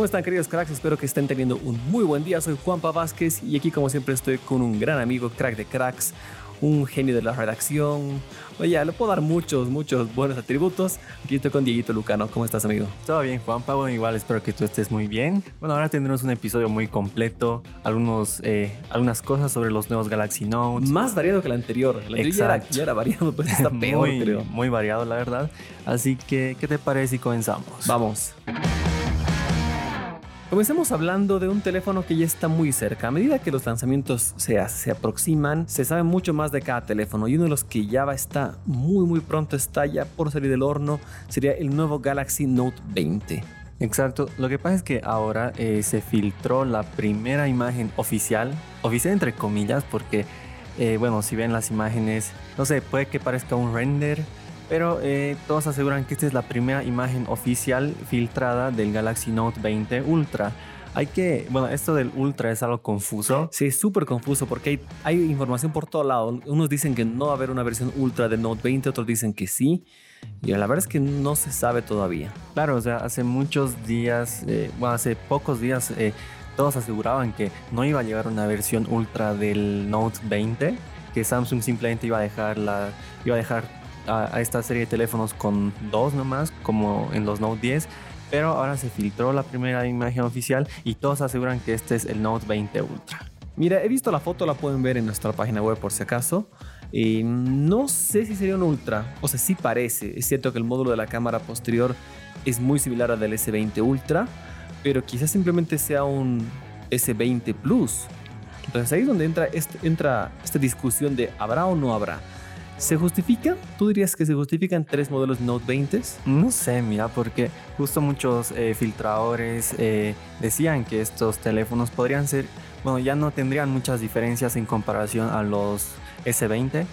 ¿Cómo están queridos cracks? Espero que estén teniendo un muy buen día. Soy Juanpa Vázquez y aquí como siempre estoy con un gran amigo, crack de cracks, un genio de la redacción. Oye, le puedo dar muchos, muchos buenos atributos. Aquí estoy con Dieguito Lucano. ¿Cómo estás, amigo? Todo bien, Juanpa. Bueno, igual espero que tú estés muy bien. Bueno, ahora tendremos un episodio muy completo. Algunos, eh, algunas cosas sobre los nuevos Galaxy Notes. Más variado que el anterior. El anterior ya era, ya era, variado, pues está peor, muy, creo. Muy variado, la verdad. Así que, ¿qué te parece si comenzamos? Vamos. Comencemos hablando de un teléfono que ya está muy cerca. A medida que los lanzamientos se, se, aproximan, se sabe mucho más de cada teléfono y uno de los que ya va está muy muy pronto está ya por salir del horno sería el nuevo Galaxy Note 20. Exacto, lo que pasa es que ahora eh, se filtró la primera imagen oficial, oficial entre comillas, porque eh, bueno, si ven las imágenes, no sé, puede que parezca un render, pero eh, todos aseguran que esta es la primera imagen oficial filtrada del Galaxy Note 20 Ultra. Hay que, bueno, esto del Ultra es algo confuso. Sí, es súper confuso porque hay, hay, información por todo lado. Unos dicen que no va a haber una versión Ultra del Note 20, otros dicen que sí. Y la verdad es que no se sabe todavía. Claro, o sea, hace muchos días, eh, bueno, hace pocos días, eh, todos aseguraban que no iba a llegar una versión Ultra del Note 20, que Samsung simplemente iba a dejar la, iba a dejar a, a, esta serie de teléfonos con dos nomás, como en los Note 10. Pero ahora se filtró la primera imagen oficial y todos aseguran que este es el Note 20 Ultra. Mira, he visto la foto, la pueden ver en nuestra página web por si acaso. Eh, no sé si sería un Ultra, o sea, sí parece. Es cierto que el módulo de la cámara posterior es muy similar al del S20 Ultra, pero quizás simplemente sea un S20 Plus. Entonces ahí es donde entra, este, entra esta discusión de habrá o no habrá. ¿Se justifica? ¿Tú dirías que se justifican tres modelos Note 20? No sé, mira, porque justo muchos eh, filtradores eh, decían que estos teléfonos podrían ser, bueno, ya no tendrían muchas diferencias en comparación a los S20.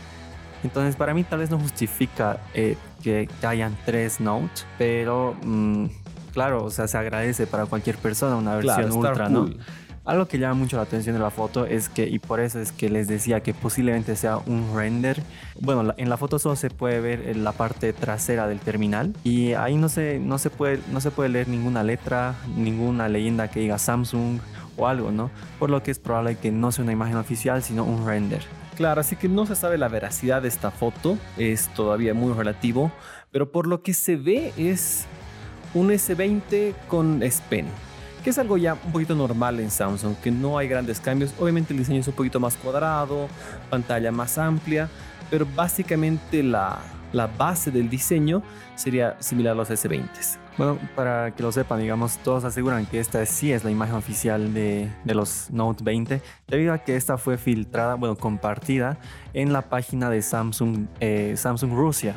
Entonces, para mí tal vez no justifica eh, que, hayan tres Note, pero mmm, claro, o sea, se agradece para cualquier persona una versión claro, ultra, cool. ¿no? Algo que llama mucho la atención de la foto es que, y por eso es que les decía que posiblemente sea un render. Bueno, en la foto solo se puede ver la parte trasera del terminal y ahí no se, no se, puede, no se puede leer ninguna letra, ninguna leyenda que diga Samsung o algo, ¿no? Por lo que es probable que no sea una imagen oficial, sino un render. Claro, así que no se sabe la veracidad de esta foto, es todavía muy relativo, pero por lo que se ve es un S20 con S Pen que es algo ya un poquito normal en Samsung, que no hay grandes cambios. Obviamente el diseño es un poquito más cuadrado, pantalla más amplia, pero básicamente la, la base del diseño sería similar a los S20s. Bueno, para que lo sepan, digamos, todos aseguran que esta sí es la imagen oficial de, de, los Note 20, debido a que esta fue filtrada, bueno, compartida en la página de Samsung, eh, Samsung Rusia.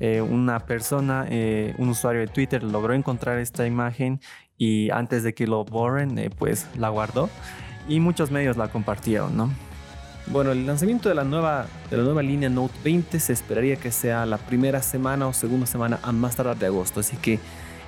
Eh, una persona, eh, un usuario de Twitter, logró encontrar esta imagen y antes de que lo borren, eh, pues la guardó y muchos medios la compartieron, ¿no? Bueno, el lanzamiento de la nueva de la nueva línea Note 20 se esperaría que sea la primera semana o segunda semana a más tardar de agosto, así que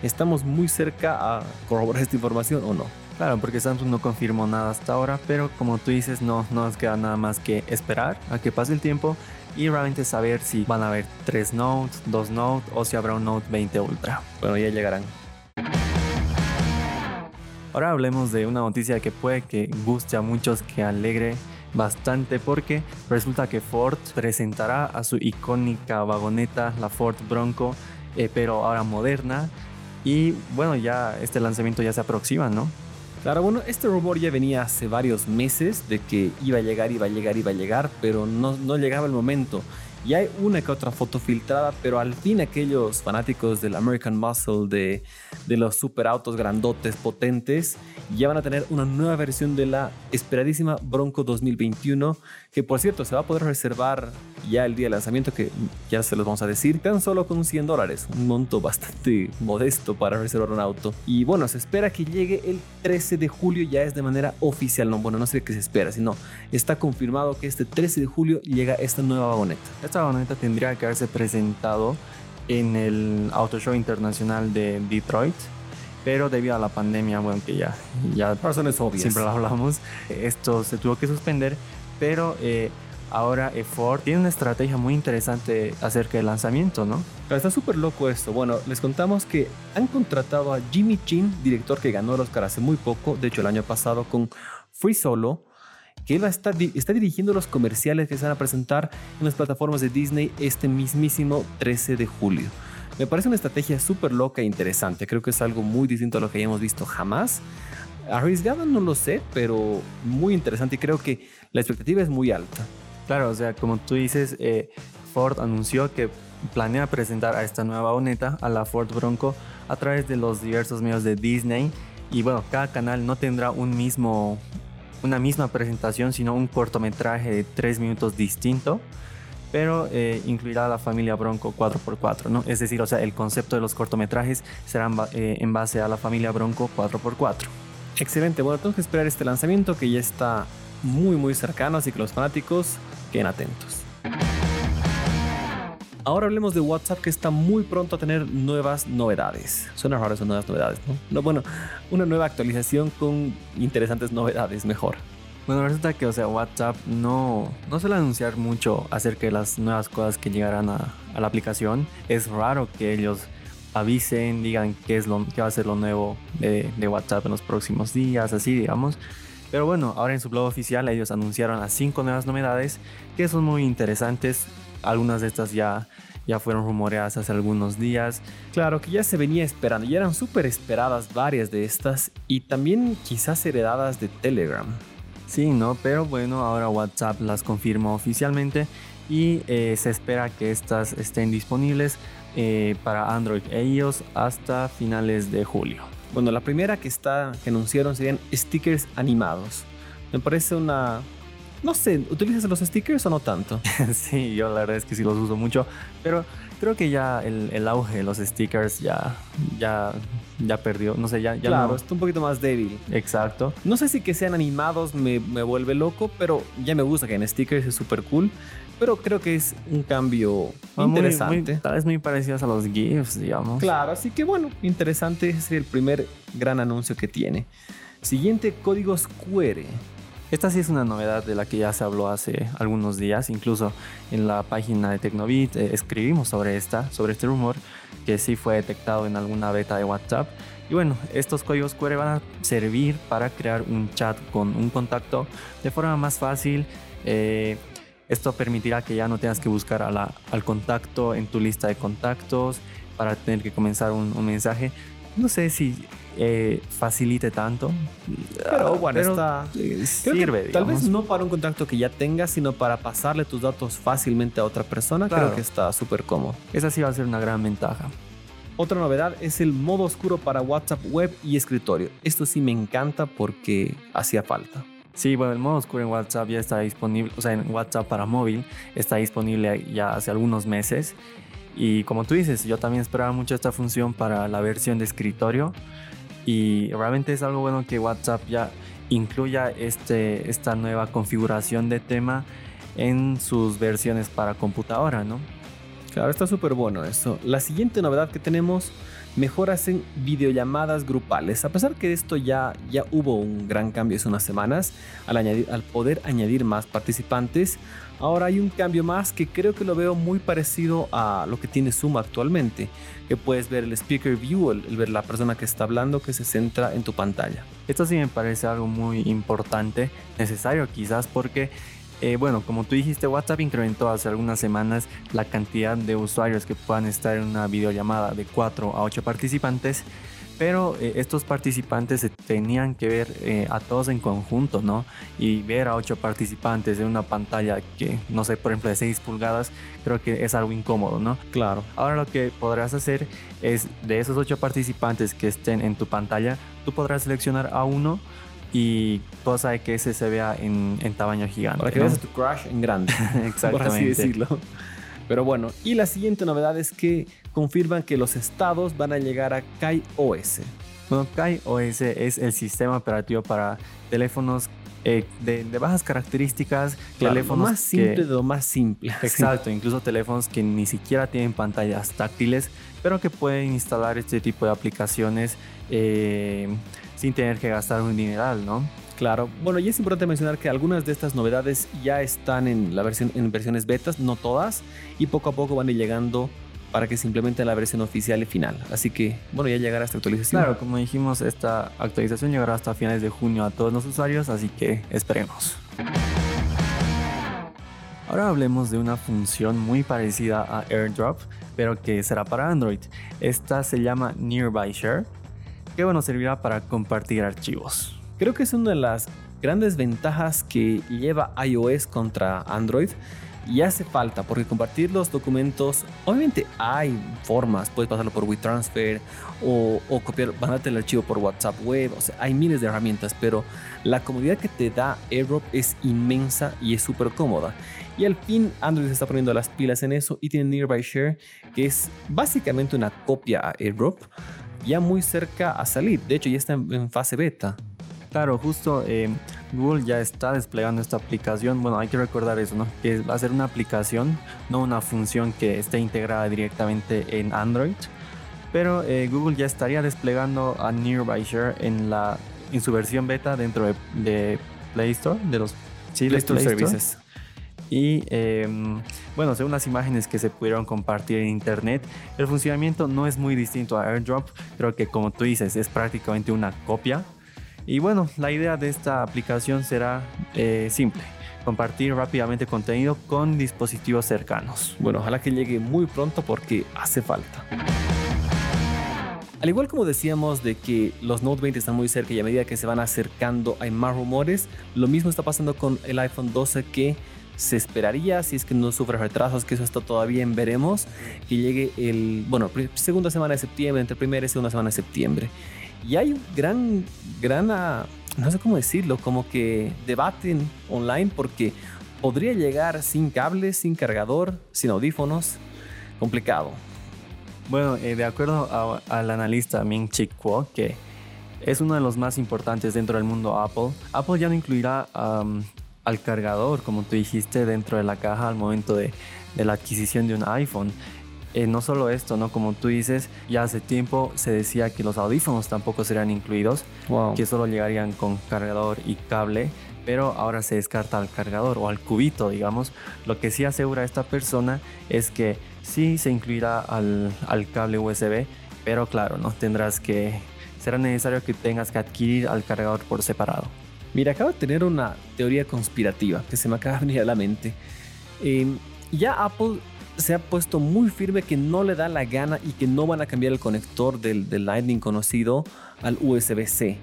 estamos muy cerca a corroborar esta información o no. Claro, porque Samsung no confirmó nada hasta ahora, pero como tú dices, no, no nos queda nada más que esperar a que pase el tiempo y realmente saber si van a haber tres Note, dos Note o si habrá un Note 20 Ultra. Bueno, ya llegarán. Ahora hablemos de una noticia que puede que guste a muchos, que alegre bastante porque resulta que Ford presentará a su icónica vagoneta, la Ford Bronco, eh, pero ahora moderna. Y bueno, ya este lanzamiento ya se aproxima, ¿no? Claro, bueno, este rumor ya venía hace varios meses de que iba a llegar, iba a llegar, iba a llegar, pero no, no llegaba el momento. Y hay una que otra foto filtrada, pero al fin aquellos fanáticos del American Muscle, de, de los superautos grandotes, potentes, ya van a tener una nueva versión de la esperadísima Bronco 2021, que por cierto se va a poder reservar ya el día de lanzamiento, que ya se los vamos a decir, tan solo con 100 dólares, un monto bastante modesto para reservar un auto. Y bueno, se espera que llegue el 13 de julio, ya es de manera oficial, no, bueno, no sé qué se espera, sino está confirmado que este 13 de julio llega esta nueva vagoneta. Esta vagoneta tendría que haberse presentado en el Auto Show Internacional de Detroit, pero debido a la pandemia, bueno, que ya, ya razones obvias, siempre lo hablamos, esto se tuvo que suspender, pero eh, ahora Ford tiene una estrategia muy interesante acerca del lanzamiento, ¿no? Está súper loco esto. Bueno, les contamos que han contratado a Jimmy Chin, director que ganó el Oscar hace muy poco, de hecho el año pasado con Free Solo, que él estar, está dirigiendo los comerciales que se van a presentar en las plataformas de Disney este mismísimo 13 de julio. Me parece una estrategia súper loca e interesante. Creo que es algo muy distinto a lo que hayamos visto jamás. Arriesgado no lo sé, pero muy interesante y creo que la expectativa es muy alta. Claro, o sea, como tú dices, eh, Ford anunció que planea presentar a esta nueva boneta, a la Ford Bronco, a través de los diversos medios de Disney. Y bueno, cada canal no tendrá un mismo, una misma presentación, sino un cortometraje de tres minutos distinto pero eh, incluirá a la familia Bronco 4x4, ¿no? Es decir, o sea, el concepto de los cortometrajes será eh, en base a la familia Bronco 4x4. Excelente, bueno, tenemos que esperar este lanzamiento que ya está muy muy cercano, así que los fanáticos queden atentos. Ahora hablemos de WhatsApp que está muy pronto a tener nuevas novedades. Suena raro esas nuevas novedades, ¿no? no bueno, una nueva actualización con interesantes novedades, mejor. Bueno, resulta que, o sea, WhatsApp no, no suele anunciar mucho acerca de las nuevas cosas que llegarán a, la aplicación. Es raro que ellos avisen, digan qué, es lo, qué va a ser lo nuevo de, de, WhatsApp en los próximos días, así digamos. Pero bueno, ahora en su blog oficial ellos anunciaron las cinco nuevas novedades que son muy interesantes. Algunas de estas ya, ya fueron rumoreadas hace algunos días. Claro que ya se venía esperando, ya eran súper esperadas varias de estas y también quizás heredadas de Telegram. Sí, ¿no? Pero bueno, ahora WhatsApp las confirma oficialmente y eh, se espera que estas estén disponibles eh, para Android e iOS hasta finales de julio. Bueno, la primera que está que anunciaron serían stickers animados. Me parece una no sé, ¿utilizas los stickers o no tanto? sí, yo la verdad es que sí los uso mucho, pero creo que ya el, auge de los stickers ya, ya, ya perdió, no sé, ya, ya Claro, está un poquito más débil. Exacto. No sé si que sean animados me, me vuelve loco, pero ya me gusta que en stickers es súper cool. Pero creo que es un cambio ah, interesante. tal vez muy parecidos a los GIFs, digamos. Claro, así que bueno, interesante. Es el primer gran anuncio que tiene. Siguiente, códigos QR. Esta sí es una novedad de la que ya se habló hace algunos días, incluso en la página de Tecnobit eh, escribimos sobre esta, sobre este rumor que sí fue detectado en alguna beta de WhatsApp. Y bueno, estos códigos QR van a servir para crear un chat con un contacto de forma más fácil. Eh, esto permitirá que ya no tengas que buscar al contacto en tu lista de contactos para tener que comenzar un mensaje. No sé si eh, facilite tanto. Pero ah, bueno, está, sirve. Tal vez no para un contacto que ya tengas, sino para pasarle tus datos fácilmente a otra persona. Creo que está súper cómodo. Esa sí va a ser una gran ventaja. Otra novedad es el modo oscuro para WhatsApp web y escritorio. Esto sí me encanta porque hacía falta. Sí, bueno, el modo oscuro en WhatsApp ya está disponible, o sea, en WhatsApp para móvil está disponible ya hace algunos meses. Y como tú dices, yo también esperaba mucho esta función para la versión de escritorio. Y realmente es algo bueno que WhatsApp ya incluya este, esta nueva configuración de tema en sus versiones para computadora, ¿no? Claro, está súper bueno eso. La siguiente novedad que tenemos, mejoras en videollamadas grupales. A pesar que esto ya, ya hubo un gran cambio hace unas semanas, al, añadir, al poder añadir más participantes, Ahora hay un cambio más que creo que lo veo muy parecido a lo que tiene Zoom actualmente, que puedes ver el speaker view, el, ver la persona que está hablando que se centra en tu pantalla. Esto sí me parece algo muy importante, necesario quizás porque eh, bueno, como tú dijiste, WhatsApp incrementó hace algunas semanas la cantidad de usuarios que puedan estar en una videollamada de 4 a 8 participantes pero eh, estos participantes tenían que ver eh, a todos en conjunto, ¿no? Y ver a ocho participantes en una pantalla que, no sé, por ejemplo, de 6 pulgadas, creo que es algo incómodo, ¿no? Claro. Ahora lo que podrás hacer es de esos ocho participantes que estén en tu pantalla, tú podrás seleccionar a uno y cosa que ese se vea en, tamaño gigante. Para que veas tu crush en grande. Exactamente. Por así decirlo. Pero bueno, y la siguiente novedad es que confirman que los estados van a llegar a KaiOS. Bueno, KaiOS es el sistema operativo para teléfonos eh, de, bajas características, teléfonos más simple de lo más simple. Exacto, incluso teléfonos que ni siquiera tienen pantallas táctiles, pero que pueden instalar este tipo de aplicaciones eh, sin tener que gastar un dineral, ¿no? Claro, bueno, y es importante mencionar que algunas de estas novedades ya están en la versión en versiones betas, no todas, y poco a poco van a ir llegando para que se implemente la versión oficial y final. Así que, bueno, ya llegará esta actualización. Claro, como dijimos, esta actualización llegará hasta finales de junio a todos los usuarios, así que esperemos. Ahora hablemos de una función muy parecida a AirDrop, pero que será para Android. Esta se llama Nearby Share, que bueno, servirá para compartir archivos. Creo que es una de las grandes ventajas que lleva iOS contra Android y hace falta porque compartir los documentos, obviamente hay formas, puedes pasarlo por WeTransfer o, copiar, mandarte el archivo por WhatsApp web, o sea, hay miles de herramientas, pero la comodidad que te da AirDrop es inmensa y es súper cómoda. Y al fin Android se está poniendo las pilas en eso y tiene Nearby Share, que es básicamente una copia a AirDrop, ya muy cerca a salir, de hecho ya está en fase beta. Claro, justo eh, Google ya está desplegando esta aplicación. Bueno, hay que recordar eso, ¿no? Que va a ser una aplicación, no una función que esté integrada directamente en Android. Pero eh, Google ya estaría desplegando a Nearby Share en, la, en su versión beta dentro de, Play Store, de los sí, Play, Store Services. Y em, bueno, según las imágenes que se pudieron compartir en internet, el funcionamiento no es muy distinto a AirDrop. Creo que como tú dices, es prácticamente una copia y bueno, la idea de esta aplicación será eh, simple, compartir rápidamente contenido con dispositivos cercanos. Bueno, ojalá que llegue muy pronto porque hace falta. Al igual como decíamos de que los Note 20 están muy cerca y a medida que se van acercando hay más rumores, lo mismo está pasando con el iPhone 12 que se esperaría, si es que no sufre retrasos, que eso está todavía en veremos, que llegue el, bueno, segunda semana de septiembre, entre primera y segunda semana de septiembre. Y hay un gran, gran, ah, no sé cómo decirlo, como que debaten online porque podría llegar sin cables, sin cargador, sin audífonos. Complicado. Bueno, eh, de acuerdo al analista Ming Chi Kuo, que es uno de los más importantes dentro del mundo Apple, Apple ya no incluirá al cargador, como tú dijiste, dentro de la caja al momento de, de la adquisición de un iPhone. Eh, no solo esto, ¿no? Como tú dices, ya hace tiempo se decía que los audífonos tampoco serían incluidos, que solo llegarían con cargador y cable, pero ahora se descarta al cargador o al cubito, digamos. Lo que sí asegura esta persona es que sí se incluirá al, al cable USB, pero claro, ¿no? Tendrás que, será necesario que tengas que adquirir al cargador por separado. Mira, acabo de tener una teoría conspirativa que se me acaba de venir a la mente. Eh, ya Apple se ha puesto muy firme que no le da la gana y que no van a cambiar el conector del, Lightning conocido al USB-C.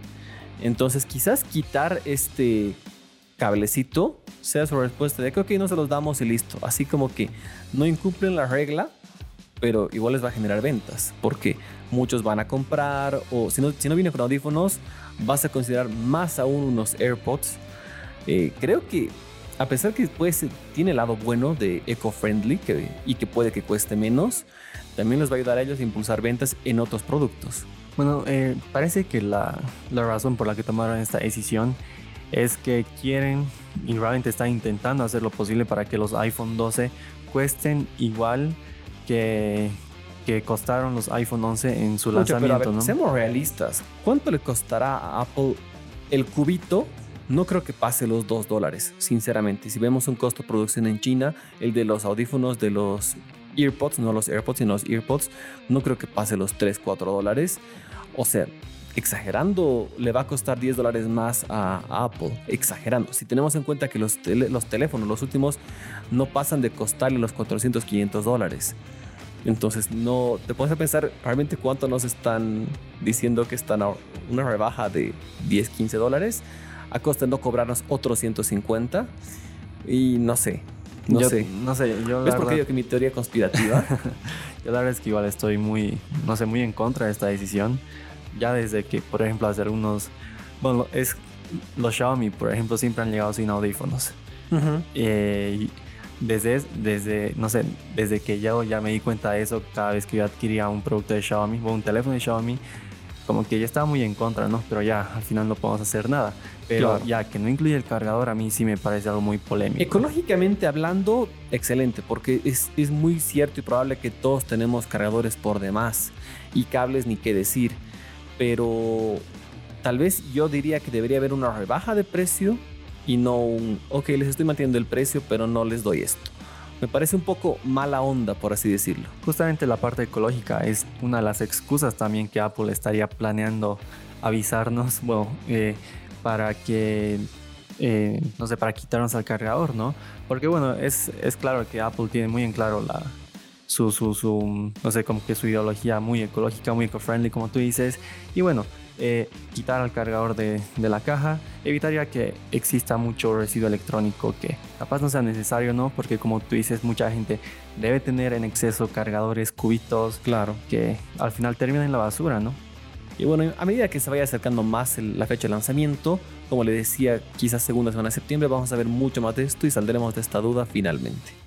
Entonces quizás quitar este cablecito sea su respuesta de que ok, no se los damos y listo. Así como que no incumplen la regla, pero igual les va a generar ventas. Porque muchos van a comprar o si no, si con audífonos, vas a considerar más aún unos AirPods. Eh, creo que a pesar que pues, tiene el lado bueno de eco-friendly y que puede que cueste menos, también les va a ayudar a ellos a impulsar ventas en otros productos. Bueno, eh, parece que la, la, razón por la que tomaron esta decisión es que quieren y realmente están intentando hacer lo posible para que los iPhone 12 cuesten igual que, que costaron los iPhone 11 en su lanzamiento. ¿no? Seamos realistas. ¿Cuánto le costará a Apple el cubito no creo que pase los 2 dólares, sinceramente. Si vemos un costo de producción en China, el de los audífonos de los EarPods, no los AirPods, sino los EarPods, no creo que pase los 3, 4 dólares. O sea, exagerando, le va a costar 10 dólares más a, Apple. Exagerando. Si tenemos en cuenta que los, los teléfonos, los últimos, no pasan de costarle los 400, 500 dólares. Entonces, no te pones pensar realmente cuánto nos están diciendo que están a una rebaja de 10, 15 dólares a costa de no cobrarnos otros 150. Y no sé, no sé. No sé, yo ¿Ves por qué digo que mi teoría conspirativa? yo la verdad es que igual estoy muy, no sé, muy en contra de esta decisión. Ya desde que, por ejemplo, hacer unos... Bueno, es... Los Xiaomi, por ejemplo, siempre han llegado sin audífonos. Eh, desde, desde, no sé, desde que yo ya me di cuenta de eso, cada vez que yo adquiría un producto de Xiaomi o un teléfono de Xiaomi, como que ya estaba muy en contra, ¿no? Pero ya al final no podemos hacer nada. Pero ya que no incluye el cargador, a mí sí me parece algo muy polémico. Ecológicamente hablando, excelente, porque es, es muy cierto y probable que todos tenemos cargadores por demás y cables ni qué decir. Pero tal vez yo diría que debería haber una rebaja de precio y no un, ok, les estoy manteniendo el precio, pero no les doy esto. Me parece un poco mala onda, por así decirlo. Justamente la parte ecológica es una de las excusas también que Apple estaría planeando avisarnos, bueno, eh, para que, eh, no sé, para quitarnos al cargador, ¿no? Porque bueno, es, es claro que Apple tiene muy en claro la, su, su, su, no sé, como que su ideología muy ecológica, muy eco-friendly, como tú dices. Y bueno, eh, quitar al cargador de, de, la caja evitaría que exista mucho residuo electrónico que capaz no sea necesario, ¿no? Porque como tú dices, mucha gente debe tener en exceso cargadores, cubitos, claro, que al final terminan en la basura, ¿no? Y bueno, a medida que se vaya acercando más el, la fecha de lanzamiento, como le decía, quizás segunda semana de septiembre, vamos a ver mucho más de esto y saldremos de esta duda finalmente.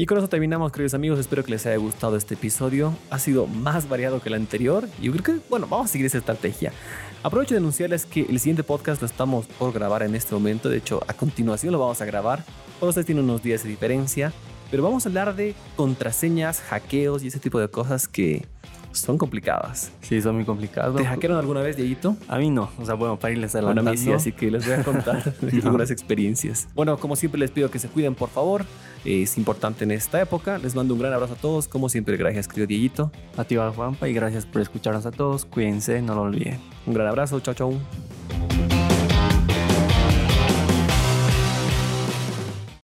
Y con eso terminamos, queridos amigos. Espero que les haya gustado este episodio. Ha sido más variado que el anterior. Y creo que, bueno, vamos a seguir esa estrategia. Aprovecho de anunciarles que el siguiente podcast lo estamos por grabar en este momento. De hecho, a continuación lo vamos a grabar. Por ustedes tiene unos días de diferencia. Pero vamos a hablar de contraseñas, hackeos y ese tipo de cosas que son complicadas. Sí, son muy complicadas. ¿Te hackearon alguna vez, Diego? A mí no. O sea, bueno, para irles adelantando. Bueno, a mí sí, así que les voy a contar algunas experiencias. Bueno, como siempre les pido que se cuiden, por favor. Es importante en esta época. Les mando un gran abrazo a todos. Como siempre, gracias, querido Dieguito. A ti, Juanpa, y gracias por escucharnos a todos. Cuídense, no lo olviden. Un gran abrazo. Chao, chao.